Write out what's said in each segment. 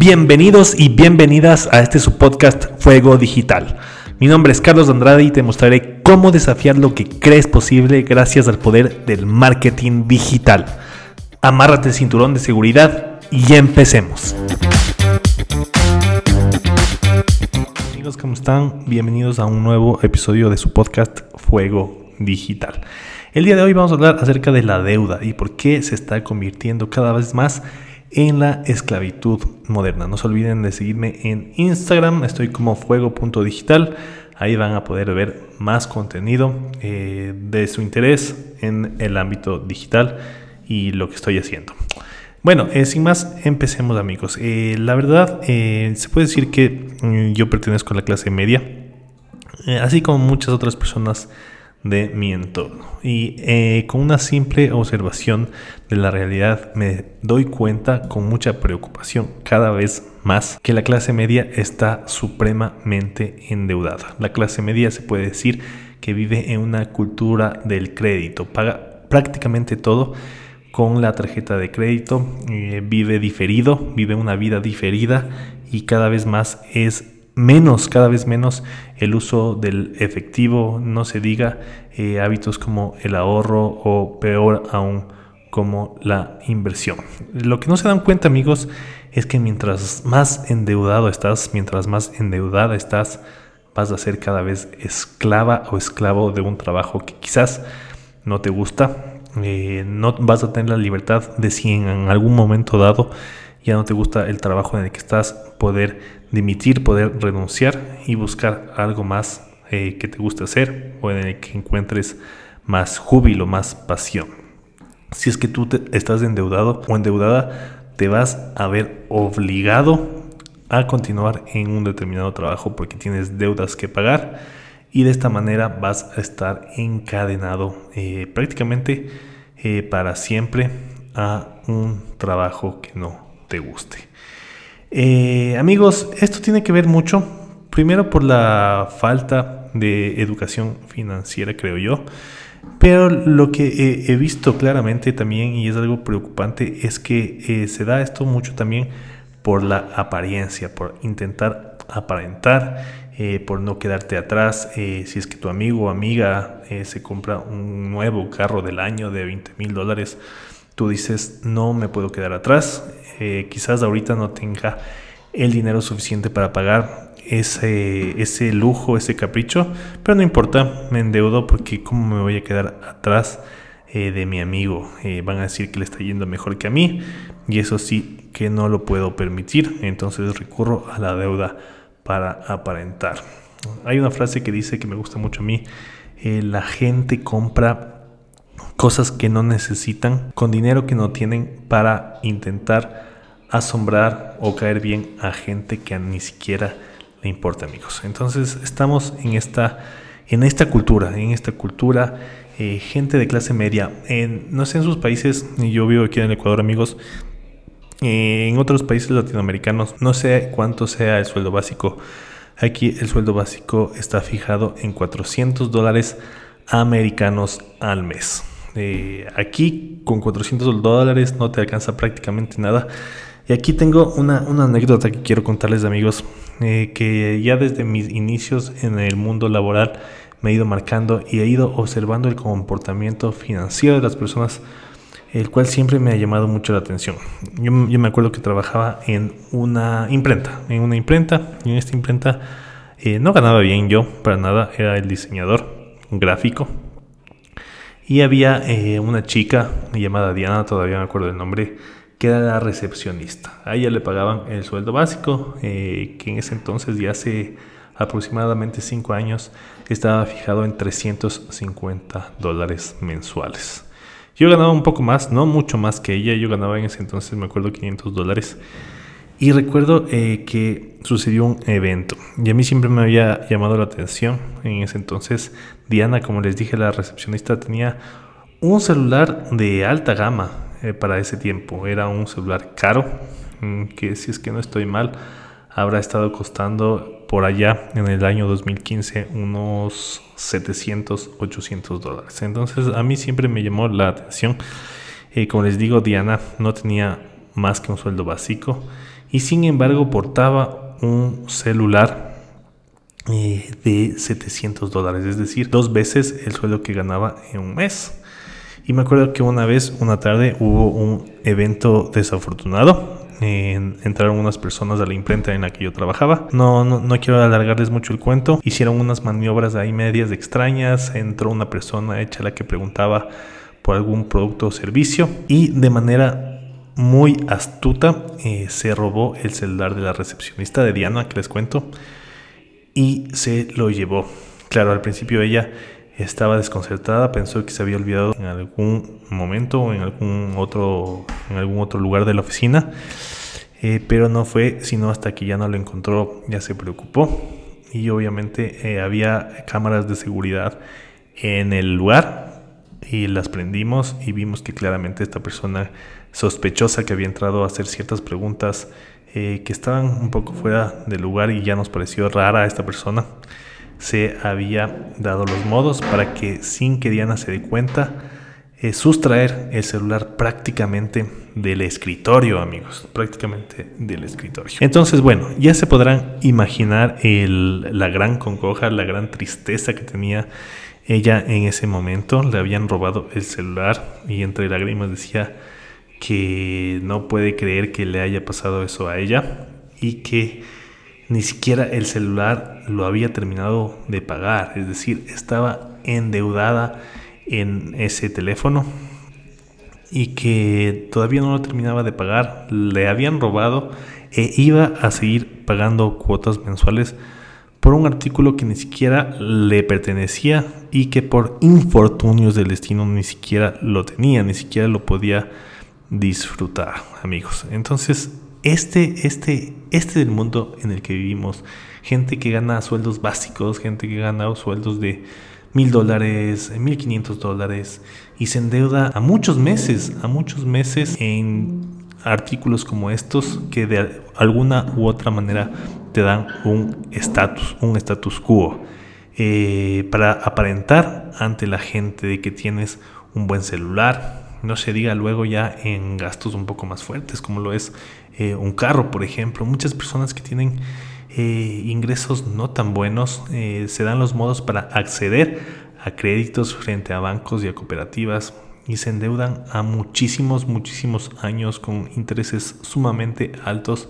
Bienvenidos y bienvenidas a este su podcast Fuego Digital. Mi nombre es Carlos Andrade y te mostraré cómo desafiar lo que crees posible gracias al poder del marketing digital. Amárrate el cinturón de seguridad y empecemos. Amigos, ¿cómo están? Bienvenidos a un nuevo episodio de su podcast Fuego Digital. El día de hoy vamos a hablar acerca de la deuda y por qué se está convirtiendo cada vez más en la esclavitud moderna. No se olviden de seguirme en Instagram, estoy como fuego.digital. Ahí van a poder ver más contenido eh, de su interés en el ámbito digital y lo que estoy haciendo. Bueno, eh, sin más, empecemos amigos. Eh, la verdad, se puede decir que mm, yo pertenezco a la clase media, así como muchas otras personas de mi entorno. Y eh, con una simple observación de la realidad me doy cuenta con mucha preocupación cada vez más que la clase media está supremamente endeudada. La clase media se puede decir que vive en una cultura del crédito, paga prácticamente todo con la tarjeta de crédito, eh, vive diferido, vive una vida diferida y cada vez más es menos, cada vez menos el uso del efectivo, no se diga eh, hábitos como el ahorro o peor aún como la inversión. Lo que no se dan cuenta amigos es que mientras más endeudado estás, mientras más endeudada estás, vas a ser cada vez esclava o esclavo de un trabajo que quizás no te gusta, eh, no vas a tener la libertad de si en algún momento dado ya no te gusta el trabajo en el que estás, poder dimitir, poder renunciar y buscar algo más eh, que te guste hacer o en el que encuentres más júbilo, más pasión. Si es que tú estás endeudado o endeudada, te vas a ver obligado a continuar en un determinado trabajo porque tienes deudas que pagar y de esta manera vas a estar encadenado eh, prácticamente eh, para siempre a un trabajo que no te guste. Eh, amigos, esto tiene que ver mucho, primero por la falta de educación financiera, creo yo. Pero lo que he visto claramente también, y es algo preocupante, es que eh, se da esto mucho también por la apariencia, por intentar aparentar, eh, por no quedarte atrás. si es que tu amigo o amiga se compra un nuevo carro del año de 20 mil dólares, tú dices, no me puedo quedar atrás, eh, quizás ahorita no tenga el dinero suficiente para pagar ese, ese lujo, ese capricho, pero no importa, me endeudo porque cómo me voy a quedar atrás eh, de mi amigo. Eh, van a decir que le está yendo mejor que a mí y eso sí que no lo puedo permitir, entonces recurro a la deuda para aparentar. Hay una frase que dice que me gusta mucho a mí, la gente compra cosas que no necesitan, con dinero que no tienen para intentar asombrar o caer bien a gente que ni siquiera le importa, amigos. Entonces estamos en esta, en esta cultura, en esta cultura, eh, gente de clase media, en, no sé en sus países, yo vivo aquí en el Ecuador, amigos, eh, en otros países latinoamericanos, no sé cuánto sea el sueldo básico. Aquí el sueldo básico está fijado en 400 dólares americanos al mes. Eh, aquí con 400 dólares no te alcanza prácticamente nada. Y aquí tengo una, anécdota que quiero contarles amigos, eh, que ya desde mis inicios en el mundo laboral me he ido marcando y he ido observando el comportamiento financiero de las personas, el cual siempre me ha llamado mucho la atención. Yo, me acuerdo que trabajaba en una imprenta, en una imprenta, y en esta imprenta eh, no ganaba bien yo, para nada, era el diseñador gráfico, y había eh, una chica llamada Diana, todavía me acuerdo del nombre, que era la recepcionista. A ella le pagaban el sueldo básico, eh, que en ese entonces, ya hace aproximadamente 5 años, estaba fijado en 350 dólares mensuales. Yo ganaba un poco más, no mucho más que ella, yo ganaba en ese entonces, me acuerdo, 500 dólares. Y recuerdo eh, que sucedió un evento y a mí siempre me había llamado la atención. En ese entonces, Diana, como les dije, la recepcionista tenía un celular de alta gama eh, para ese tiempo. Era un celular caro, mm, que si es que no estoy mal, habrá estado costando por allá en el año 2015 unos 700, 800 dólares. Entonces a mí siempre me llamó la atención. Eh, como les digo, Diana no tenía más que un sueldo básico y sin embargo portaba un celular eh, de 700 dólares, es decir, dos veces el sueldo que ganaba en un mes. Y me acuerdo que una vez, una tarde, hubo un evento desafortunado. entraron unas personas a la imprenta en la que yo trabajaba. No, no, no, quiero alargarles mucho el cuento. Hicieron unas maniobras ahí medias extrañas. Entró una persona hecha la que preguntaba por algún producto o servicio. Y de manera muy astuta eh, se robó el celular de la recepcionista de Diana, que les cuento. Y se lo llevó. Claro, al principio ella estaba desconcertada, pensó que se había olvidado en algún momento o en algún otro, en algún otro lugar de la oficina, eh, pero no fue sino hasta que ya no lo encontró, ya se preocupó y obviamente eh, había cámaras de seguridad en el lugar y las prendimos y vimos que claramente esta persona sospechosa que había entrado a hacer ciertas preguntas eh, que estaban un poco fuera del lugar y ya nos pareció rara esta persona se había dado los modos para que sin que Diana se dé cuenta, eh, sustraer el celular prácticamente del escritorio, amigos, prácticamente del escritorio. Entonces, bueno, ya se podrán imaginar la gran congoja, la gran tristeza que tenía ella en ese momento. Le habían robado el celular y entre lágrimas decía que no puede creer que le haya pasado eso a ella y que ni siquiera el celular lo había terminado de pagar, es decir, estaba endeudada en ese teléfono y que todavía no lo terminaba de pagar, le habían robado e iba a seguir pagando cuotas mensuales por un artículo que ni siquiera le pertenecía y que por infortunios del destino ni siquiera lo tenía, ni siquiera lo podía disfrutar, amigos. Entonces, este, este, este es el mundo en el que vivimos. Gente que gana sueldos básicos, gente que gana sueldos de mil dólares, mil quinientos dólares y se endeuda a muchos meses, a muchos meses en artículos como estos que de alguna u otra manera te dan un estatus, un status quo. Eh, para aparentar ante la gente de que tienes un buen celular, no se diga luego ya en gastos un poco más fuertes como lo es eh, un carro, por ejemplo. Muchas personas que tienen eh, ingresos no tan buenos eh, se dan los modos para acceder a créditos frente a bancos y a cooperativas y se endeudan a muchísimos, muchísimos años con intereses sumamente altos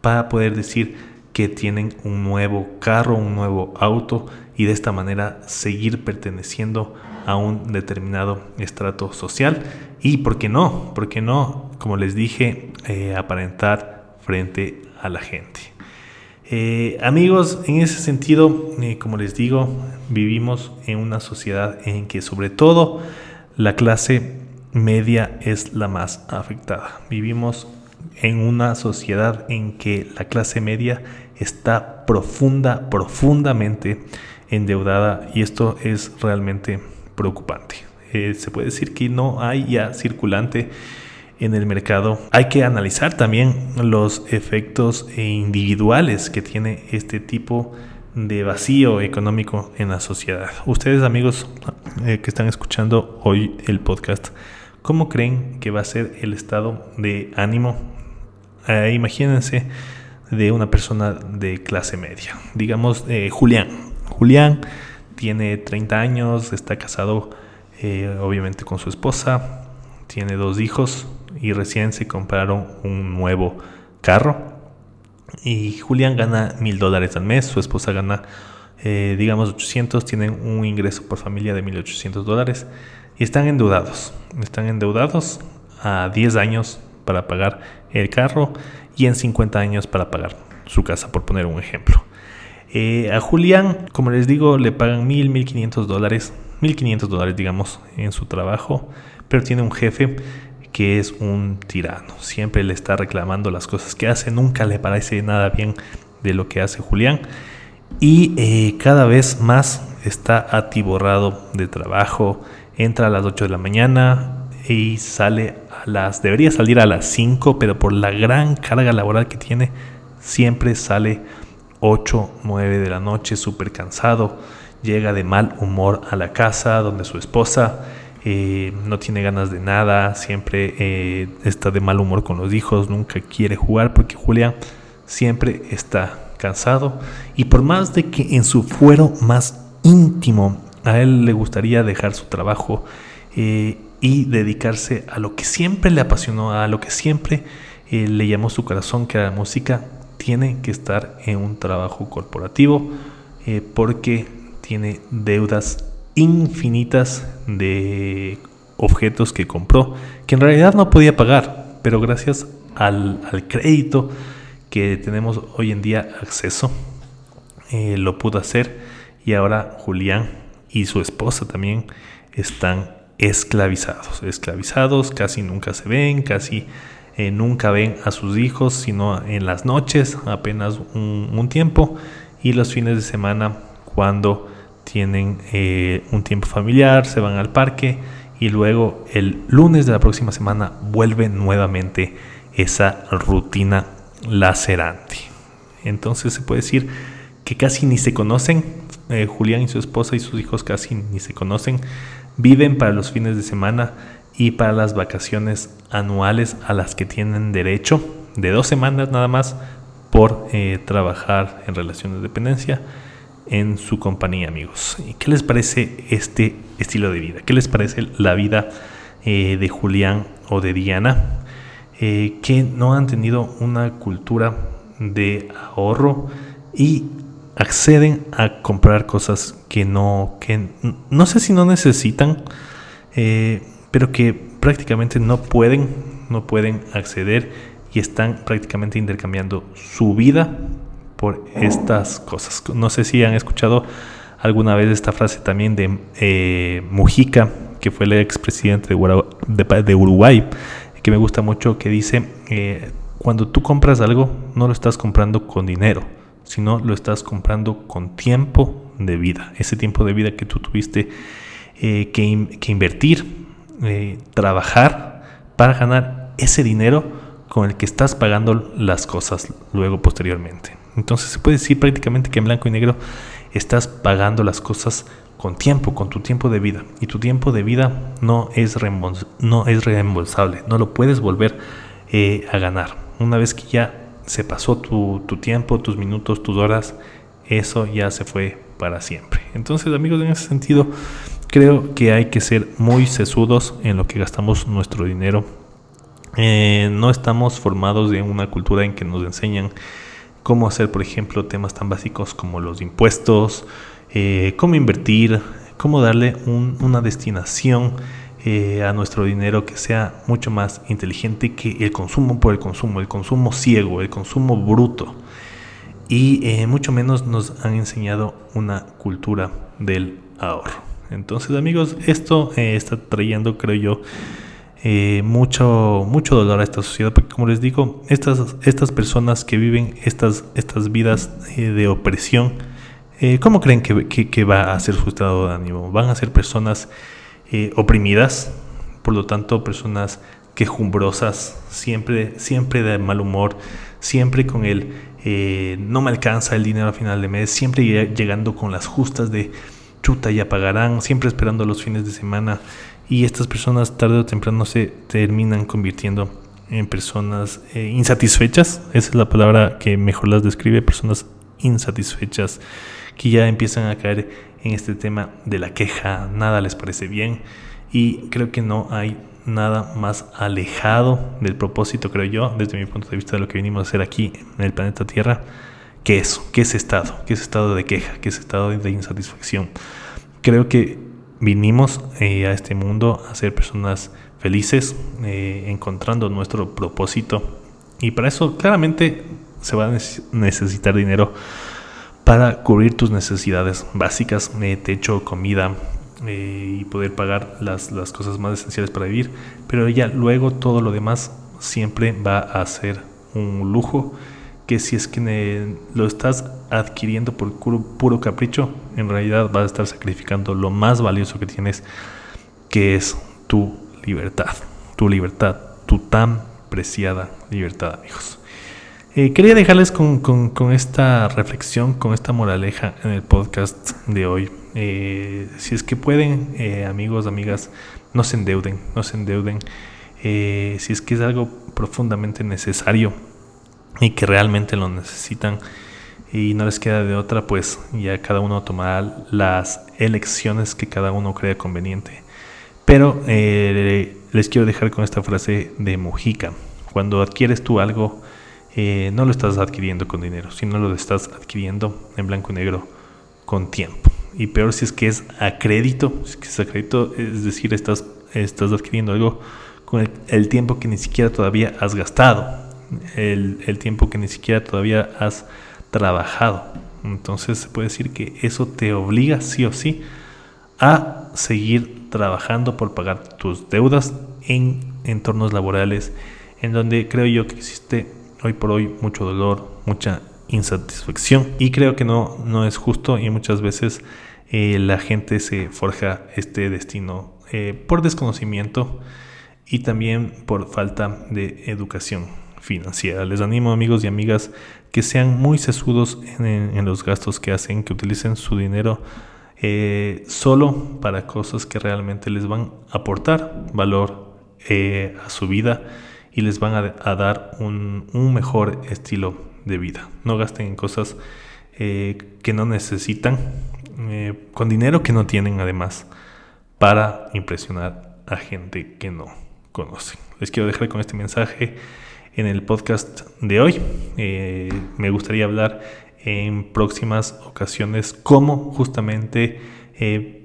para poder decir que tienen un nuevo carro, un nuevo auto y de esta manera seguir perteneciendo a un determinado estrato social y, ¿por qué no? ¿Por qué no? Como les dije, eh, aparentar frente a la gente. Eh, amigos, en ese sentido, eh, como les digo, vivimos en una sociedad en que sobre todo la clase media es la más afectada. Vivimos en una sociedad en que la clase media está profunda, profundamente endeudada y esto es realmente preocupante. Eh, se puede decir que no hay ya circulante en el mercado. Hay que analizar también los efectos individuales que tiene este tipo de vacío económico en la sociedad. Ustedes amigos eh, que están escuchando hoy el podcast, ¿cómo creen que va a ser el estado de ánimo? Eh, imagínense de una persona de clase media, digamos Julián. Julián tiene 30 años, está casado eh, obviamente con su esposa, tiene dos hijos y recién se compraron un nuevo carro. Y Julián gana mil dólares al mes, su esposa gana, eh, digamos, 800, tienen un ingreso por familia de 1800 dólares y están endeudados. Están endeudados a 10 años para pagar el carro y en 50 años para pagar su casa, por poner un ejemplo. Eh, a Julián, como les digo, le pagan mil, mil quinientos dólares, mil quinientos dólares, digamos, en su trabajo, pero tiene un jefe que es un tirano. Siempre le está reclamando las cosas que hace, nunca le parece nada bien de lo que hace Julián. Y eh, cada vez más está atiborrado de trabajo. Entra a las 8 de la mañana y sale las. Debería salir a las 5, pero por la gran carga laboral que tiene, siempre sale 8, 9 de la noche, súper cansado, llega de mal humor a la casa donde su esposa eh, no tiene ganas de nada, siempre eh, está de mal humor con los hijos, nunca quiere jugar porque Julián siempre está cansado y por más de que en su fuero más íntimo a él le gustaría dejar su trabajo eh, y dedicarse a lo que siempre le apasionó, a lo que siempre le llamó su corazón, que era la música, tiene que estar en un trabajo corporativo porque tiene deudas infinitas de objetos que compró, que en realidad no podía pagar, pero gracias al, crédito que tenemos hoy en día acceso, eh, lo pudo hacer. Y ahora Julián y su esposa también están esclavizados, esclavizados, casi nunca se ven, casi eh, nunca ven a sus hijos, sino en las noches, apenas un, tiempo, y los fines de semana cuando tienen eh, un tiempo familiar, se van al parque y luego el lunes de la próxima semana vuelve nuevamente esa rutina lacerante. Entonces se puede decir que casi ni se conocen, eh, Julián y su esposa y sus hijos casi ni se conocen, viven para los fines de semana y para las vacaciones anuales a las que tienen derecho, de dos semanas nada más por eh, trabajar en relaciones de dependencia en su compañía, amigos. ¿Y qué les parece este estilo de vida? ¿Qué les parece la vida eh, de Julián o de Diana? Eh, que no han tenido una cultura de ahorro y acceden a comprar cosas que no, que no sé si no necesitan, eh, pero que prácticamente no pueden, no pueden acceder y están prácticamente intercambiando su vida por estas cosas. No sé si han escuchado alguna vez esta frase también de eh, Mujica, que fue el expresidente de, Uruguay, que me gusta mucho, que dice, eh, cuando tú compras algo, no lo estás comprando con dinero, sino lo estás comprando con tiempo de vida. Ese tiempo de vida que tú tuviste eh, que, que, invertir, trabajar para ganar ese dinero con el que estás pagando las cosas luego posteriormente. Entonces se puede decir prácticamente que en blanco y negro estás pagando las cosas con tiempo, con tu tiempo de vida. Y tu tiempo de vida no es, no es reembolsable, no lo puedes volver eh, a ganar. Una vez que ya se pasó tu, tu tiempo, tus minutos, tus horas, eso ya se fue para siempre. Entonces amigos, en ese sentido, creo que hay que ser muy sesudos en lo que gastamos nuestro dinero. Eh, no estamos formados en una cultura en que nos enseñan cómo hacer, por ejemplo, temas tan básicos como los impuestos, eh, cómo invertir, cómo darle una destinación eh, a nuestro dinero que sea mucho más inteligente que el consumo por el consumo, el consumo ciego, el consumo bruto. Y eh, mucho menos nos han enseñado una cultura del ahorro. Entonces amigos, esto está trayendo, creo yo, eh, mucho, mucho dolor a esta sociedad, porque como les digo, estas, estas personas que viven estas, estas vidas eh, de opresión, eh, ¿cómo creen que, va a ser su estado de ánimo? Van a ser personas oprimidas, por lo tanto, personas quejumbrosas, siempre, siempre de mal humor, siempre con el no me alcanza el dinero a final de mes, siempre llegando con las justas de chuta ya pagarán, siempre esperando los fines de semana. Y estas personas tarde o temprano se terminan convirtiendo en personas eh, insatisfechas, esa es la palabra que mejor las describe, personas insatisfechas que ya empiezan a caer en este tema de la queja, nada les parece bien y creo que no hay nada más alejado del propósito, creo yo, desde mi punto de vista de lo que venimos a hacer aquí en el planeta Tierra, que eso, que ese estado, que ese estado de queja, que ese estado de insatisfacción. Creo que vinimos eh, a este mundo a ser personas felices, eh, encontrando nuestro propósito. Y para eso claramente se va a necesitar dinero para cubrir tus necesidades básicas, eh, techo, comida y poder pagar las, las cosas más esenciales para vivir. Pero ya luego todo lo demás siempre va a ser un lujo que si es que lo estás adquiriendo por puro, capricho, en realidad vas a estar sacrificando lo más valioso que tienes, que es tu libertad, tu libertad, tu tan preciada libertad, amigos. Eh, quería dejarles con, esta reflexión, con esta moraleja en el podcast de hoy. Eh, si es que pueden, eh, amigos, amigas, no se endeuden, no se endeuden. si es que es algo profundamente necesario y que realmente lo necesitan y no les queda de otra, pues ya cada uno tomará las elecciones que cada uno crea conveniente. Pero les quiero dejar con esta frase de Mujica. Cuando adquieres tú algo, eh, no lo estás adquiriendo con dinero, sino lo estás adquiriendo en blanco y negro con tiempo. Y peor si es que es a crédito, si es que es a crédito, es decir, estás, estás adquiriendo algo con el, tiempo que ni siquiera todavía has gastado, el, el, tiempo que ni siquiera todavía has trabajado. Entonces se puede decir que eso te obliga sí o sí a seguir trabajando por pagar tus deudas en entornos laborales en donde creo yo que existe hoy por hoy mucho dolor, mucha insatisfacción y creo que no, no es justo y muchas veces eh, la gente se forja este destino eh, por desconocimiento y también por falta de educación financiera. Les animo amigos y amigas que sean muy sesudos en, los gastos que hacen, que utilicen su dinero eh, solo para cosas que realmente les van a aportar valor a su vida y les van a, dar un, mejor estilo de vida. No gasten en cosas eh, que no necesitan, eh, con dinero que no tienen además, para impresionar a gente que no conocen. Les quiero dejar con este mensaje en el podcast de hoy. Eh, me gustaría hablar en próximas ocasiones cómo justamente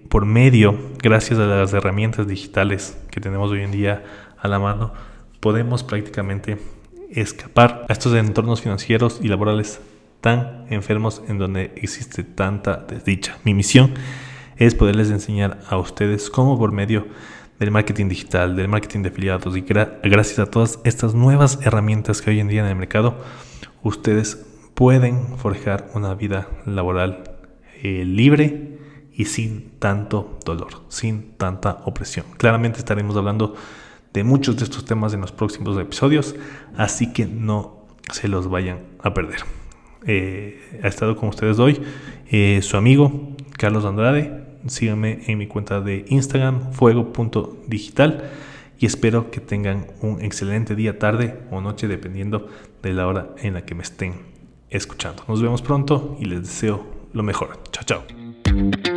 por medio, gracias a las herramientas digitales que tenemos hoy en día a la mano, podemos prácticamente escapar a estos entornos financieros y laborales tan enfermos en donde existe tanta desdicha. Mi misión es poderles enseñar a ustedes cómo por medio del marketing digital, del marketing de afiliados y gracias a todas estas nuevas herramientas que hoy en día en el mercado, ustedes pueden forjar una vida laboral eh, libre y sin tanto dolor, sin tanta opresión. Claramente estaremos hablando de muchos de estos temas en los próximos episodios, así que no se los vayan a perder. Eh, ha estado con ustedes hoy eh, su amigo Carlos Andrade. Síganme en mi cuenta de Instagram, fuego.digital. Y espero que tengan un excelente día, tarde o noche, dependiendo de la hora en la que me estén escuchando. Nos vemos pronto y les deseo lo mejor. Chao, chao.